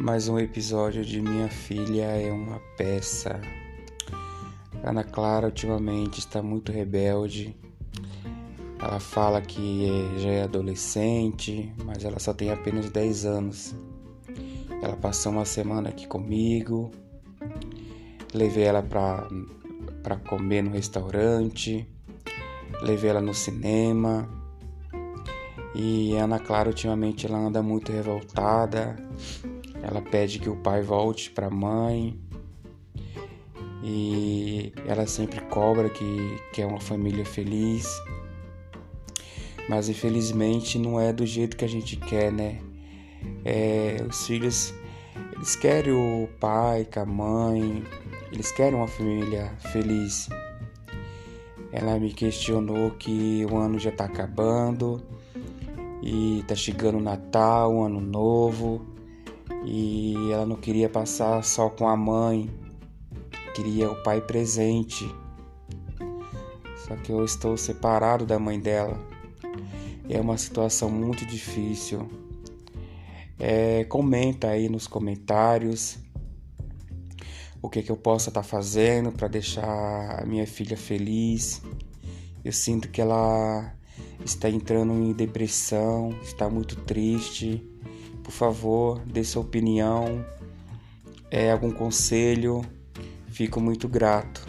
mais um episódio de Minha Filha é uma Peça. Ana Clara ultimamente está muito rebelde. Ela fala que já é adolescente, mas ela só tem apenas 10 anos. Ela passou uma semana aqui comigo. Levei ela para comer no restaurante. Levei ela no cinema. E Ana Clara ultimamente ela anda muito revoltada. Ela pede que o pai volte para a mãe. E ela sempre cobra que quer uma família feliz. Mas infelizmente não é do jeito que a gente quer, né? É, os filhos eles querem o pai com a mãe, eles querem uma família feliz. Ela me questionou que o ano já tá acabando e tá chegando o Natal, o Ano Novo, e ela não queria passar só com a mãe, queria o pai presente. Só que eu estou separado da mãe dela. É uma situação muito difícil. É, comenta aí nos comentários o que, que eu possa estar tá fazendo para deixar a minha filha feliz. Eu sinto que ela está entrando em depressão, está muito triste. Por favor, dê sua opinião, é, algum conselho. Fico muito grato.